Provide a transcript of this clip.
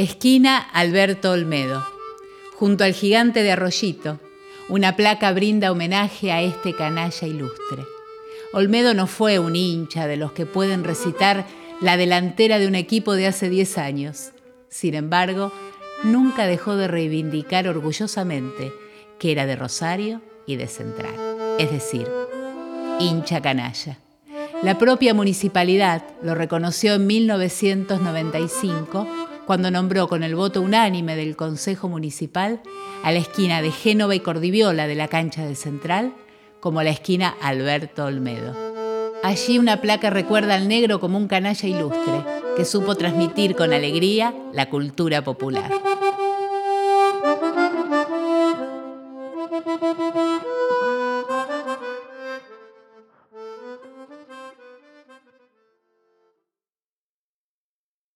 Esquina Alberto Olmedo, junto al gigante de Arroyito. Una placa brinda homenaje a este canalla ilustre. Olmedo no fue un hincha de los que pueden recitar la delantera de un equipo de hace 10 años. Sin embargo, nunca dejó de reivindicar orgullosamente que era de Rosario y de Central, es decir, hincha canalla. La propia municipalidad lo reconoció en 1995 cuando nombró con el voto unánime del Consejo Municipal a la esquina de Génova y Cordiviola de la cancha de Central como la esquina Alberto Olmedo. Allí una placa recuerda al negro como un canalla ilustre que supo transmitir con alegría la cultura popular.